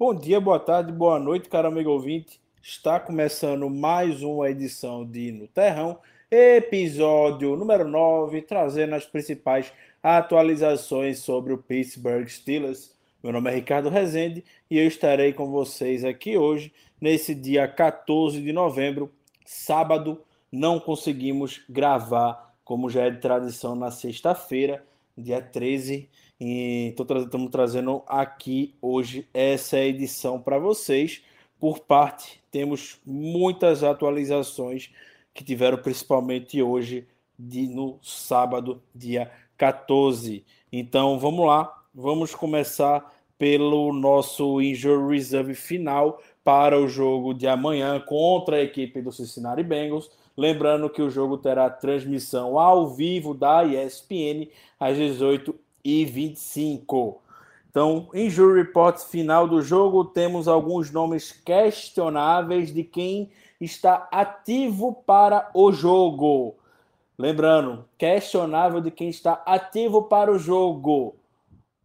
Bom dia, boa tarde, boa noite, caro amigo ouvinte. Está começando mais uma edição de No Terrão, episódio número 9, trazendo as principais atualizações sobre o Pittsburgh Steelers. Meu nome é Ricardo Rezende e eu estarei com vocês aqui hoje, nesse dia 14 de novembro, sábado. Não conseguimos gravar, como já é de tradição, na sexta-feira, dia 13 e estamos trazendo aqui hoje essa edição para vocês. Por parte, temos muitas atualizações que tiveram principalmente hoje, de, no sábado, dia 14. Então vamos lá, vamos começar pelo nosso injury reserve final para o jogo de amanhã contra a equipe do Cincinnati Bengals. Lembrando que o jogo terá transmissão ao vivo da ESPN às 18 e 25. Então, injury report final do jogo, temos alguns nomes questionáveis de quem está ativo para o jogo. Lembrando, questionável de quem está ativo para o jogo.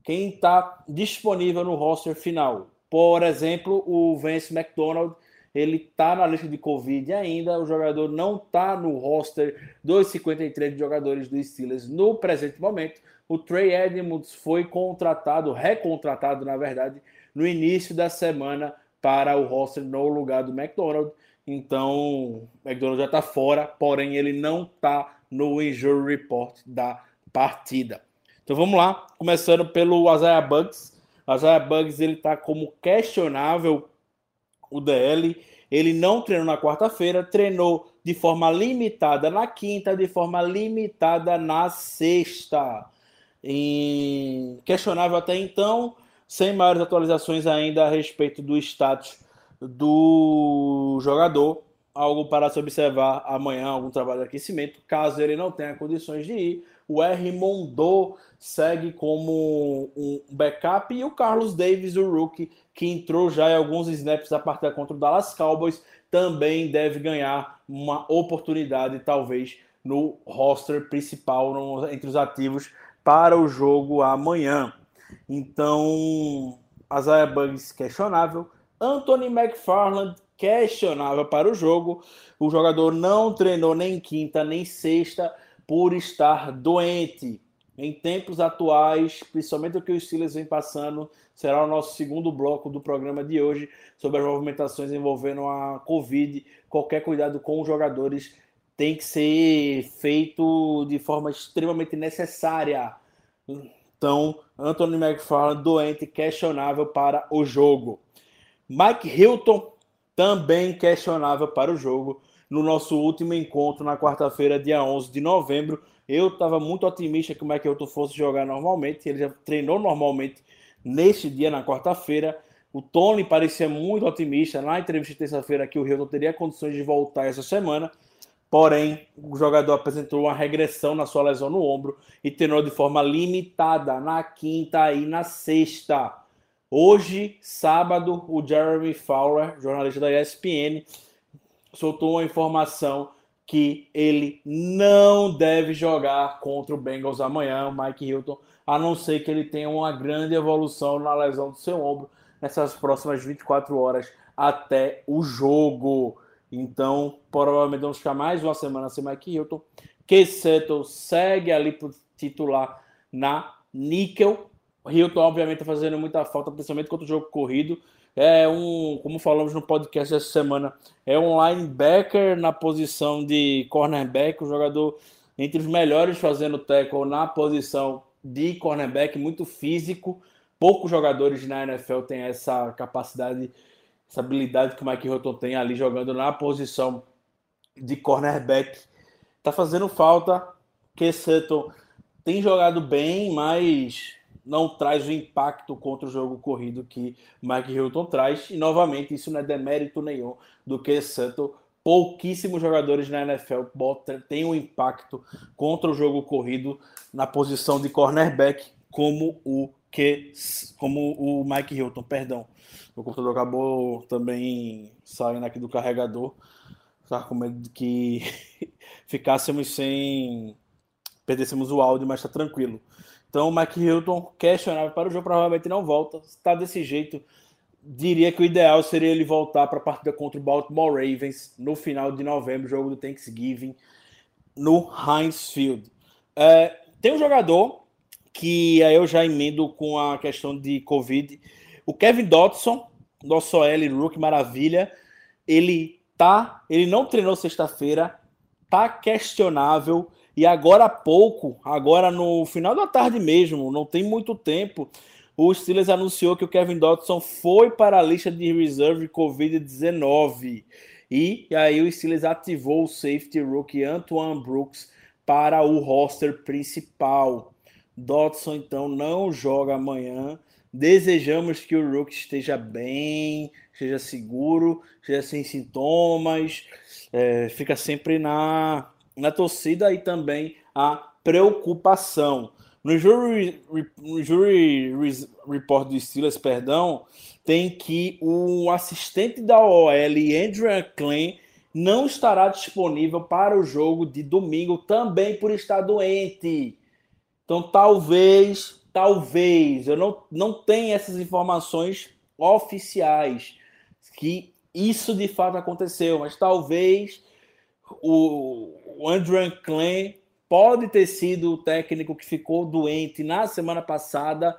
Quem está disponível no roster final. Por exemplo, o Vance McDonald, ele está na lista de Covid ainda. O jogador não está no roster dos 53 jogadores do Steelers no presente momento o Trey Edmonds foi contratado, recontratado, na verdade, no início da semana para o roster no lugar do McDonald. Então, o McDonald já está fora, porém ele não está no injury report da partida. Então vamos lá, começando pelo Isaiah Bugs. Isaiah Bugs ele está como questionável o DL. Ele não treinou na quarta-feira, treinou de forma limitada na quinta, de forma limitada na sexta questionável até então, sem maiores atualizações ainda a respeito do status do jogador. Algo para se observar amanhã, algum trabalho de aquecimento, caso ele não tenha condições de ir. O R. Mondô segue como um backup e o Carlos Davis, o rookie, que entrou já em alguns snaps a partida contra o Dallas Cowboys, também deve ganhar uma oportunidade, talvez, no roster principal, no, entre os ativos para o jogo amanhã. Então, Isaiah Bugs questionável, Anthony McFarland questionável para o jogo. O jogador não treinou nem quinta nem sexta por estar doente. Em tempos atuais, principalmente o que os Steelers vem passando, será o nosso segundo bloco do programa de hoje sobre as movimentações envolvendo a Covid. Qualquer cuidado com os jogadores tem que ser feito de forma extremamente necessária. Então, Anthony McFarland doente, questionável para o jogo. Mike Hilton também questionável para o jogo. No nosso último encontro na quarta-feira, dia 11 de novembro, eu estava muito otimista que o Mike Hilton fosse jogar normalmente. Ele já treinou normalmente neste dia, na quarta-feira. O Tony parecia muito otimista na entrevista de terça-feira que o Hilton teria condições de voltar essa semana. Porém, o jogador apresentou uma regressão na sua lesão no ombro e treinou de forma limitada na quinta e na sexta. Hoje, sábado, o Jeremy Fowler, jornalista da ESPN, soltou uma informação que ele não deve jogar contra o Bengals amanhã, o Mike Hilton, a não ser que ele tenha uma grande evolução na lesão do seu ombro nessas próximas 24 horas até o jogo. Então, provavelmente vamos ficar mais uma semana sem Mike Hilton. Settle segue ali para titular na Nickel. Hilton, obviamente, está fazendo muita falta, principalmente contra o jogo corrido. É um, como falamos no podcast dessa semana, é um linebacker na posição de cornerback, um jogador entre os melhores fazendo tackle na posição de cornerback, muito físico. Poucos jogadores na NFL têm essa capacidade essa habilidade que o Mike Hilton tem ali jogando na posição de cornerback. Tá fazendo falta. Que Sutton tem jogado bem, mas não traz o impacto contra o jogo corrido que Mike Hilton traz. E novamente, isso não é demérito nenhum do que Sutton. Pouquíssimos jogadores na NFL têm um impacto contra o jogo corrido na posição de cornerback, como o que como o Mike Hilton, perdão. O computador acabou também saindo aqui do carregador. Estava com medo de que ficássemos sem. perdêssemos o áudio, mas está tranquilo. Então, o Mike Hilton questionável para o jogo, provavelmente não volta. Está desse jeito, diria que o ideal seria ele voltar para a partida contra o Baltimore Ravens no final de novembro, jogo do Thanksgiving, no Heinz Field. É, tem um jogador que aí eu já emendo com a questão de Covid. O Kevin Dotson, nosso L Rook Maravilha, ele tá, ele não treinou sexta-feira, tá questionável e agora há pouco, agora no final da tarde mesmo, não tem muito tempo, o Steelers anunciou que o Kevin Dotson foi para a lista de reserve COVID-19. E, aí o Steelers ativou o safety rookie Antoine Brooks para o roster principal. Dotson então não joga amanhã. Desejamos que o Rook esteja bem, esteja seguro, esteja sem sintomas, é, fica sempre na, na torcida e também a preocupação. No jury, no jury report do Steelers, perdão, tem que o assistente da OL, Andrew Klein, não estará disponível para o jogo de domingo também por estar doente. Então, talvez, talvez, eu não, não tenho essas informações oficiais que isso de fato aconteceu, mas talvez o, o Andrew Klein pode ter sido o técnico que ficou doente na semana passada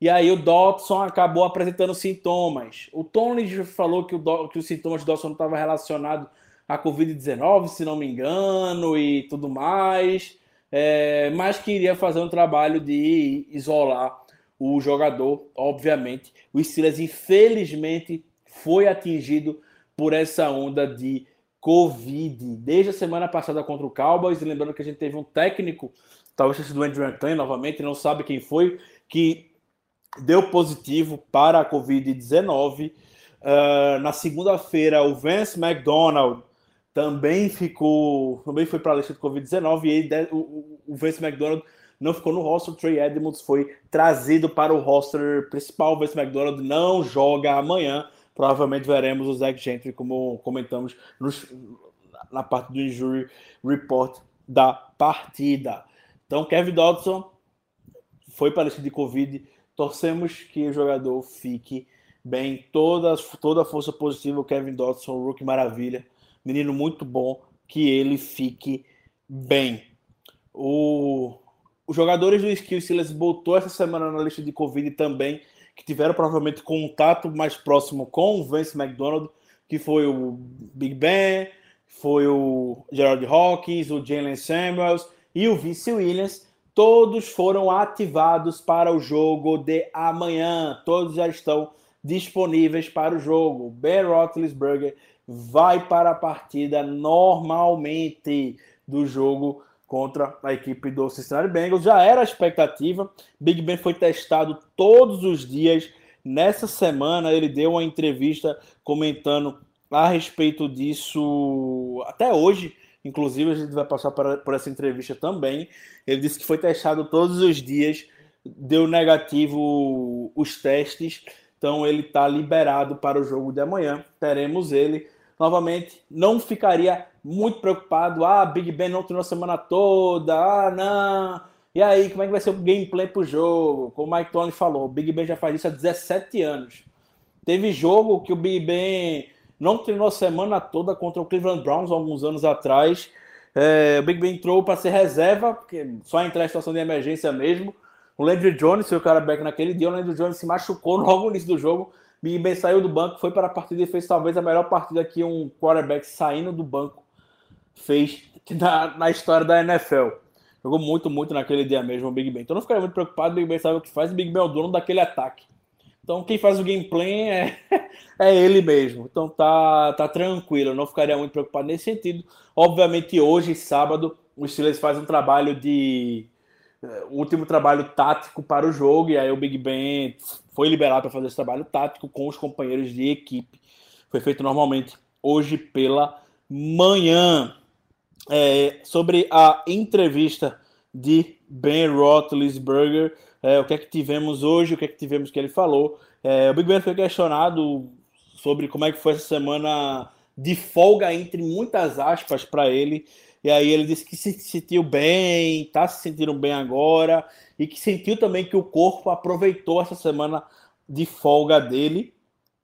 e aí o Dodson acabou apresentando sintomas. O Tony falou que, o, que os sintomas do Dodson estavam relacionados à Covid-19, se não me engano, e tudo mais, é, mas queria fazer um trabalho de isolar o jogador, obviamente. O Steelers, infelizmente, foi atingido por essa onda de Covid desde a semana passada contra o Cowboys. Lembrando que a gente teve um técnico, talvez tenha sido o Andrew Anton, novamente, não sabe quem foi, que deu positivo para a Covid-19. Uh, ah, na segunda-feira, o Vance McDonald também ficou, também foi para a lista de Covid-19 e o, o Vance McDonald não ficou no roster. O Trey Edmonds foi trazido para o roster principal. O Vance McDonald não joga amanhã provavelmente veremos o Zach Gentry, como comentamos nos, na parte do injury report da partida. Então, Kevin Dodson foi para a lista de Covid. Torcemos que o jogador fique bem. Toda, toda a força positiva, o Kevin Dodson, rookie maravilha. Menino muito bom, que ele fique bem. O, os jogadores do Skill Steelers botou essa semana na lista de Covid também que tiveram provavelmente contato mais próximo com o Vince McDonald, que foi o Big Ben, foi o Gerald Hawkins, o Jalen Samuels e o Vince Williams, todos foram ativados para o jogo de amanhã. Todos já estão disponíveis para o jogo. Ben Roethlisberger vai para a partida normalmente do jogo contra a equipe do Cincinnati Bengals. Já era a expectativa. Big Ben foi testado todos os dias. Nessa semana ele deu uma entrevista comentando a respeito disso até hoje. Inclusive, a gente vai passar por essa entrevista também. Ele disse que foi testado todos os dias, deu negativo os testes, então ele está liberado para o jogo de amanhã. Teremos ele novamente. Não ficaria muito preocupado. Ah, Big Ben não treinou a semana toda. Ah, não. E aí, como é que vai ser o gameplay pro jogo? Como o Mike Tony falou, o Big Ben já faz isso há 17 anos. Teve jogo que o Big Ben não treinou a semana toda contra o Cleveland Browns alguns anos atrás. É, o Big Ben entrou para ser reserva, porque só entrar em situação de emergência mesmo. O Landry Jones foi o cara back naquele dia. O Landry Jones se machucou logo no início do jogo. Big Ben saiu do banco, foi para a partida e fez talvez a melhor partida que um quarterback saindo do banco fez na, na história da NFL. Jogou muito, muito naquele dia mesmo o Big Ben. Então não ficaria muito preocupado, o Big Ben sabe o que faz, o Big Ben é o dono daquele ataque. Então quem faz o gameplay é, é ele mesmo. Então tá, tá tranquilo, eu não ficaria muito preocupado nesse sentido. Obviamente hoje, sábado, o Steelers faz um trabalho de eh, último trabalho tático para o jogo, e aí o Big Ben foi liberado para fazer esse trabalho tático com os companheiros de equipe. Foi feito normalmente hoje pela manhã é, sobre a entrevista de Ben Roethlisberger, é, o que é que tivemos hoje, o que é que tivemos que ele falou. É, o Big Ben foi questionado sobre como é que foi essa semana de folga entre muitas aspas para ele. E aí ele disse que se sentiu bem, tá se sentindo bem agora e que sentiu também que o corpo aproveitou essa semana de folga dele.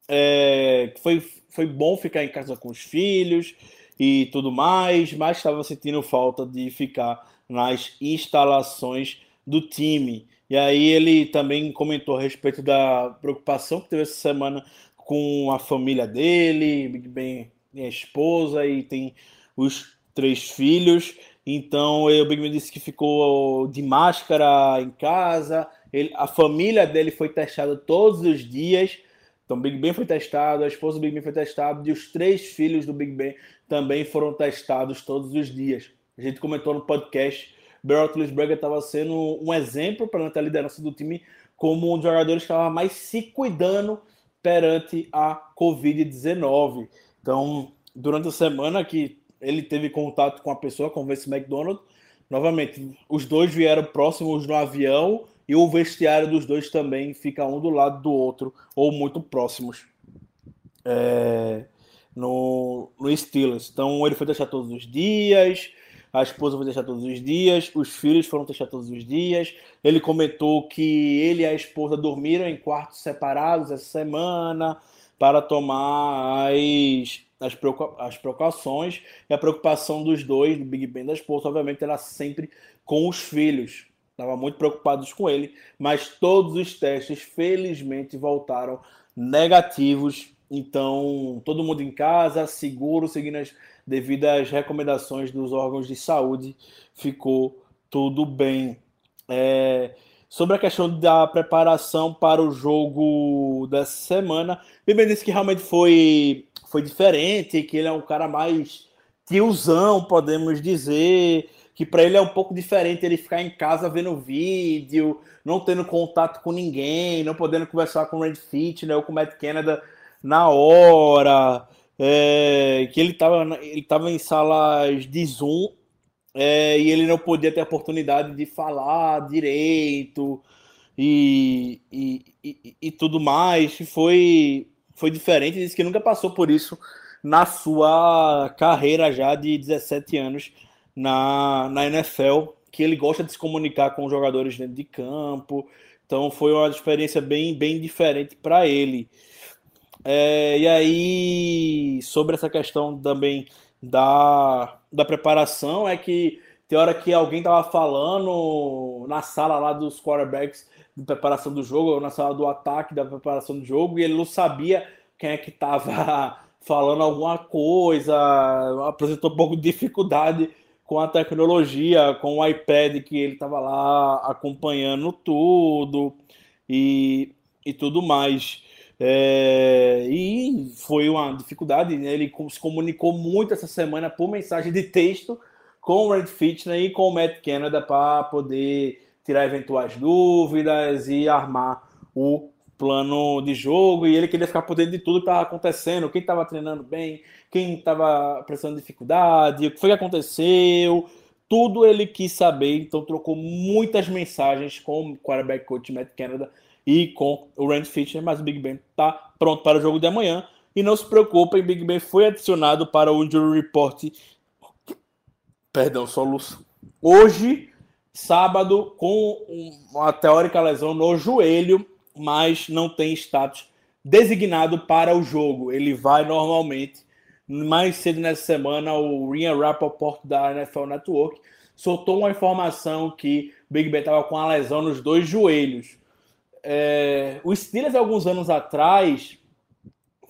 é, foi, foi bom ficar em casa com os filhos e tudo mais, mas estava sentindo falta de ficar nas instalações do time. E aí ele também comentou a respeito da preocupação que teve essa semana com a família dele, Ben, minha esposa e tem os três filhos. Então o Big Ben disse que ficou de máscara em casa. Ele, a família dele foi testada todos os dias. Então Big Ben foi testado, a esposa do Big Ben foi testada e os três filhos do Big Ben também foram testados todos os dias. A gente comentou no podcast, Ben Roethlisberger estava sendo um exemplo para a liderança do time como um dos jogadores que estava mais se cuidando perante a Covid-19. Então, durante a semana que ele teve contato com a pessoa, com o Vince McDonald, novamente, os dois vieram próximos no avião e o vestiário dos dois também fica um do lado do outro, ou muito próximos. É, no, no Steelers. Então ele foi deixar todos os dias, a esposa foi deixar todos os dias, os filhos foram deixar todos os dias. Ele comentou que ele e a esposa dormiram em quartos separados essa semana para tomar as, as, as precauções e a preocupação dos dois, do Big Ben da esposa, obviamente, era sempre com os filhos. Estavam muito preocupados com ele, mas todos os testes, felizmente, voltaram negativos. Então, todo mundo em casa, seguro, seguindo as devido às recomendações dos órgãos de saúde, ficou tudo bem. É, sobre a questão da preparação para o jogo dessa semana, Bíblia disse que realmente foi, foi diferente, que ele é um cara mais tiozão, podemos dizer, que para ele é um pouco diferente ele ficar em casa vendo vídeo, não tendo contato com ninguém, não podendo conversar com o Red Fit, né, ou com o Matt Canada na hora é, que ele estava ele tava em salas de Zoom é, e ele não podia ter a oportunidade de falar direito e, e, e, e tudo mais. Foi, foi diferente, disse que nunca passou por isso na sua carreira já de 17 anos na, na NFL, que ele gosta de se comunicar com os jogadores dentro de campo. Então foi uma experiência bem, bem diferente para ele. É, e aí, sobre essa questão também da, da preparação, é que tem hora que alguém tava falando na sala lá dos quarterbacks de preparação do jogo, ou na sala do ataque da preparação do jogo, e ele não sabia quem é que tava falando alguma coisa, apresentou um pouco de dificuldade com a tecnologia, com o iPad que ele estava lá acompanhando tudo e, e tudo mais. É, e foi uma dificuldade, né? ele se comunicou muito essa semana por mensagem de texto com o Red Fitness e com o Matt Canada para poder tirar eventuais dúvidas e armar o plano de jogo. E ele queria ficar por dentro de tudo que estava acontecendo, quem estava treinando bem, quem estava prestando dificuldade, o que foi que aconteceu. Tudo ele quis saber, então trocou muitas mensagens com o quarterback coach Matt Canada e com o Rand Fitcher, mas o Big Ben está pronto para o jogo de amanhã. E não se preocupem, Big Ben foi adicionado para o Injury Report. Perdão, soluço. Hoje, sábado, com uma teórica lesão no joelho, mas não tem status designado para o jogo. Ele vai normalmente. Mais cedo nessa semana, o Rian Rappaport da NFL Network soltou uma informação que Big Ben estava com a lesão nos dois joelhos é, o Steelers, alguns anos atrás,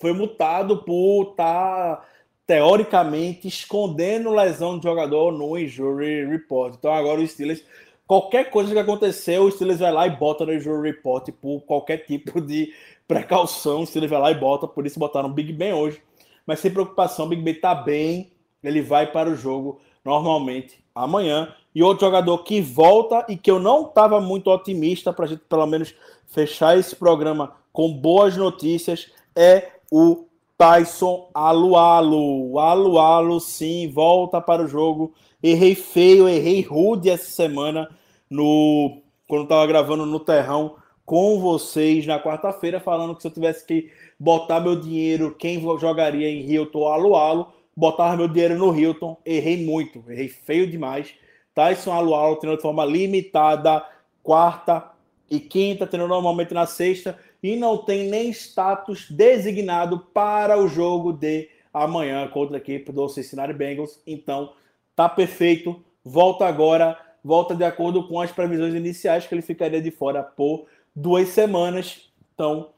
foi multado por estar, tá, teoricamente, escondendo lesão de jogador no injury report. Então, agora o Steelers, qualquer coisa que aconteceu, o Steelers vai lá e bota no injury report por qualquer tipo de precaução. O Steelers vai lá e bota, por isso botaram Big Ben hoje. Mas sem preocupação, Big Ben tá bem, ele vai para o jogo normalmente amanhã. E outro jogador que volta e que eu não estava muito otimista para a gente pelo menos fechar esse programa com boas notícias é o Tyson Alualo. Alualo, sim, volta para o jogo. Errei feio, errei rude essa semana no quando estava gravando no Terrão com vocês na quarta-feira, falando que se eu tivesse que botar meu dinheiro, quem jogaria em Hilton Alualo, botar meu dinheiro no Hilton. Errei muito, errei feio demais. Tyson Alualo treinando de forma limitada, quarta, e quinta, treinando normalmente na sexta, e não tem nem status designado para o jogo de amanhã contra a equipe do Cincinnati Bengals. Então, tá perfeito. Volta agora, volta de acordo com as previsões iniciais que ele ficaria de fora por duas semanas. Então,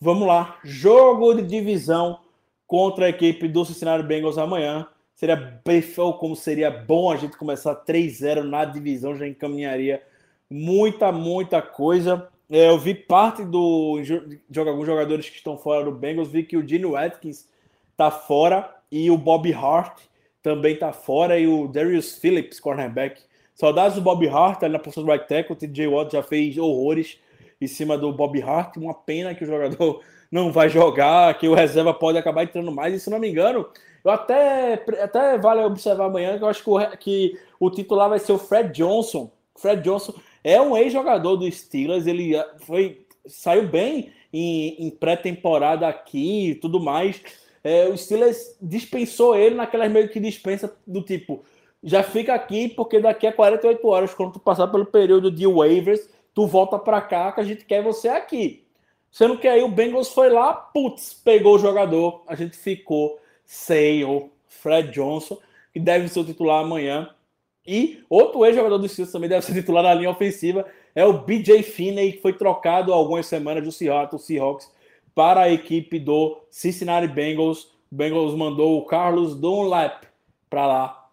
vamos lá. Jogo de divisão contra a equipe do Cincinnati Bengals amanhã. Seria bem como seria bom a gente começar 3-0 na divisão, já encaminharia muita, muita coisa. É, eu vi parte do de alguns jogadores que estão fora do Bengals, vi que o Gene Watkins tá fora e o Bob Hart também tá fora e o Darius Phillips, cornerback. Saudades do Bob Hart ali na posição do right tackle, o TJ Watt já fez horrores em cima do Bob Hart, uma pena que o jogador não vai jogar, que o reserva pode acabar entrando mais, e se não me engano, eu até, até vale observar amanhã que eu acho que o, que o titular vai ser o Fred Johnson. Fred Johnson é um ex-jogador do Steelers, ele ah, foi saiu bem em, em pré-temporada aqui e tudo mais. É, o Steelers dispensou ele naquelas meio que dispensa do tipo, já fica aqui porque daqui a 48 horas, quando tu passar pelo período de waivers, tu volta para cá que a gente quer você aqui. Sendo que aí o Bengals foi lá, putz, pegou o jogador, a gente ficou sem o Fred Johnson, que deve ser o titular amanhã. E outro ex-jogador do Steelers também deve ser titular na linha ofensiva, é o BJ Finney, que foi trocado algumas semanas do Seattle Seahawks para a equipe do Cincinnati Bengals. O Bengals mandou o Carlos Dunlap para lá.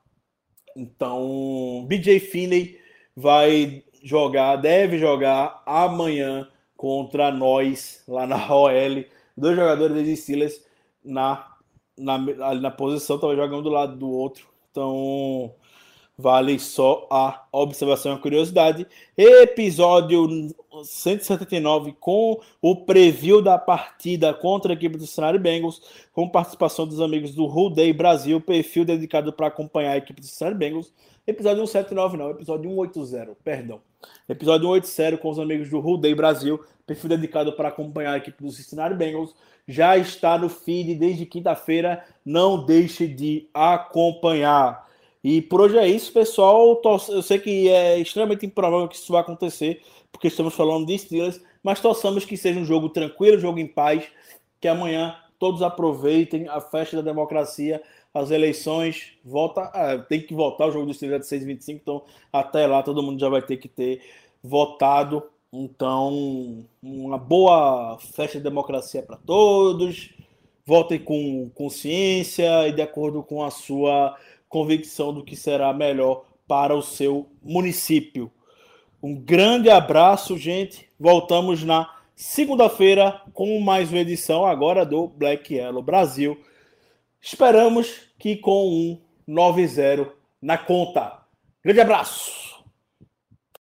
Então, BJ Finney vai jogar, deve jogar amanhã contra nós lá na OL. Dois jogadores dos Steelers na, na, na posição, estava jogando do lado do outro. Então, Vale só a observação e a curiosidade. Episódio 179 com o preview da partida contra a equipe do Cincinnati Bengals, com participação dos amigos do Day Brasil, perfil dedicado para acompanhar a equipe do Cincinnati Bengals. Episódio 179 não, episódio 180, perdão. Episódio 180 com os amigos do Day Brasil, perfil dedicado para acompanhar a equipe do Cincinnati Bengals. Já está no feed desde quinta-feira, não deixe de acompanhar. E por hoje é isso, pessoal. Eu sei que é extremamente improvável que isso vá acontecer, porque estamos falando de Steelers, mas torçamos que seja um jogo tranquilo, um jogo em paz, que amanhã todos aproveitem a festa da democracia, as eleições, volta, ah, tem que votar o jogo do Steelers de 6h25, então até lá todo mundo já vai ter que ter votado. Então, uma boa festa de democracia para todos. Votem com consciência e de acordo com a sua convicção do que será melhor para o seu município. Um grande abraço, gente. Voltamos na segunda-feira com mais uma edição agora do Black Yellow Brasil. Esperamos que com um 9-0 na conta. Grande abraço!